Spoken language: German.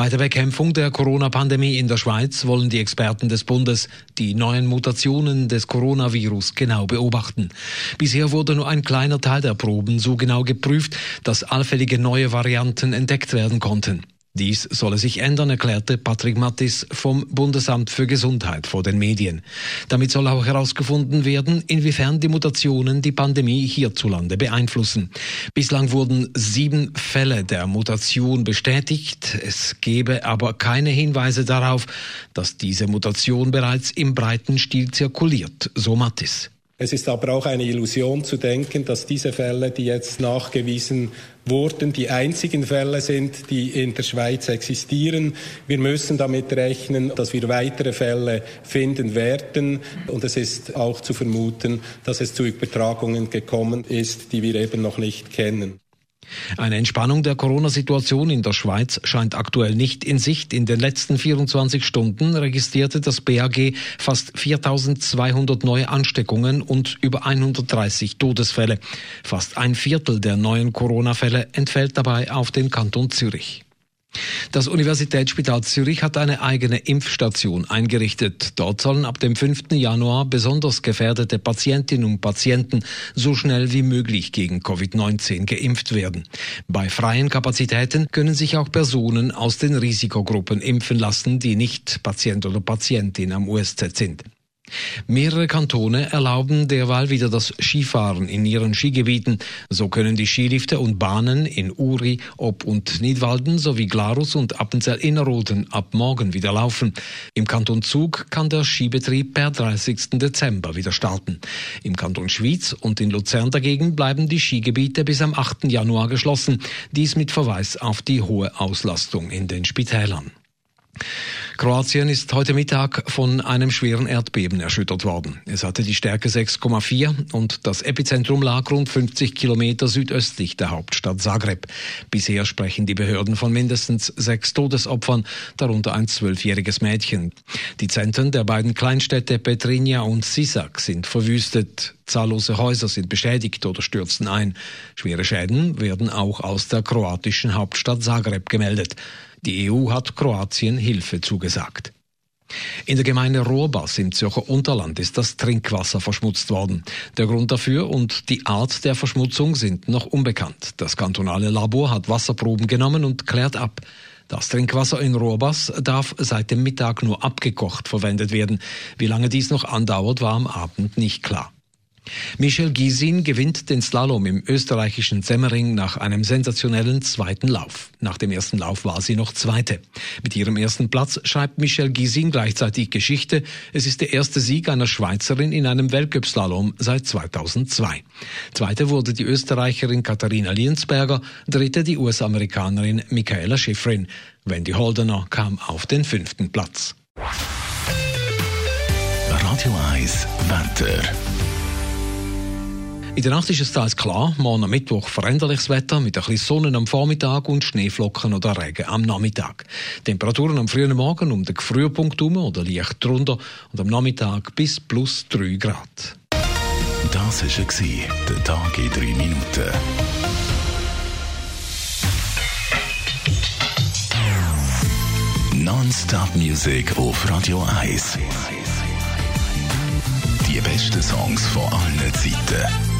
Bei der Bekämpfung der Corona-Pandemie in der Schweiz wollen die Experten des Bundes die neuen Mutationen des Coronavirus genau beobachten. Bisher wurde nur ein kleiner Teil der Proben so genau geprüft, dass allfällige neue Varianten entdeckt werden konnten. Dies solle sich ändern, erklärte Patrick Mattis vom Bundesamt für Gesundheit vor den Medien. Damit soll auch herausgefunden werden, inwiefern die Mutationen die Pandemie hierzulande beeinflussen. Bislang wurden sieben Fälle der Mutation bestätigt. Es gebe aber keine Hinweise darauf, dass diese Mutation bereits im breiten Stil zirkuliert, so Mattis. Es ist aber auch eine Illusion zu denken, dass diese Fälle, die jetzt nachgewiesen wurden, die einzigen Fälle sind, die in der Schweiz existieren. Wir müssen damit rechnen, dass wir weitere Fälle finden werden. Und es ist auch zu vermuten, dass es zu Übertragungen gekommen ist, die wir eben noch nicht kennen. Eine Entspannung der Corona-Situation in der Schweiz scheint aktuell nicht in Sicht. In den letzten 24 Stunden registrierte das BAG fast 4200 neue Ansteckungen und über 130 Todesfälle. Fast ein Viertel der neuen Corona-Fälle entfällt dabei auf den Kanton Zürich. Das Universitätsspital Zürich hat eine eigene Impfstation eingerichtet. Dort sollen ab dem 5. Januar besonders gefährdete Patientinnen und Patienten so schnell wie möglich gegen Covid-19 geimpft werden. Bei freien Kapazitäten können sich auch Personen aus den Risikogruppen impfen lassen, die nicht Patient oder Patientin am USZ sind. Mehrere Kantone erlauben derweil wieder das Skifahren in ihren Skigebieten. So können die Skilifte und Bahnen in Uri, Ob und Nidwalden sowie Glarus und Appenzell-Innerrhoden ab morgen wieder laufen. Im Kanton Zug kann der Skibetrieb per 30. Dezember wieder starten. Im Kanton Schwyz und in Luzern dagegen bleiben die Skigebiete bis am 8. Januar geschlossen. Dies mit Verweis auf die hohe Auslastung in den Spitälern. Kroatien ist heute Mittag von einem schweren Erdbeben erschüttert worden. Es hatte die Stärke 6,4 und das Epizentrum lag rund 50 Kilometer südöstlich der Hauptstadt Zagreb. Bisher sprechen die Behörden von mindestens sechs Todesopfern, darunter ein zwölfjähriges Mädchen. Die Zentren der beiden Kleinstädte Petrinja und Sisak sind verwüstet. Zahllose Häuser sind beschädigt oder stürzten ein. Schwere Schäden werden auch aus der kroatischen Hauptstadt Zagreb gemeldet. Die EU hat Kroatien Hilfe zugesagt. In der Gemeinde Rohrbas im Zürcher Unterland ist das Trinkwasser verschmutzt worden. Der Grund dafür und die Art der Verschmutzung sind noch unbekannt. Das kantonale Labor hat Wasserproben genommen und klärt ab. Das Trinkwasser in Rohrbas darf seit dem Mittag nur abgekocht verwendet werden. Wie lange dies noch andauert, war am Abend nicht klar. Michel Gysin gewinnt den Slalom im österreichischen Semmering nach einem sensationellen zweiten Lauf. Nach dem ersten Lauf war sie noch Zweite. Mit ihrem ersten Platz schreibt Michel Gysin gleichzeitig Geschichte. Es ist der erste Sieg einer Schweizerin in einem Weltcup-Slalom seit 2002. Zweite wurde die Österreicherin Katharina Liensberger, dritte die US-Amerikanerin Michaela Schifrin. Wendy Holdener kam auf den fünften Platz. Radio 1 Wetter. In der Nacht ist es teils klar, morgen am Mittwoch veränderliches Wetter mit ein bisschen Sonne am Vormittag und Schneeflocken oder Regen am Nachmittag. Temperaturen am frühen Morgen um den Frühpunkt herum oder leicht drunter und am Nachmittag bis plus 3 Grad. Das war der Tag in 3 Minuten. Non-Stop Music auf Radio 1. Die besten Songs von allen Zeiten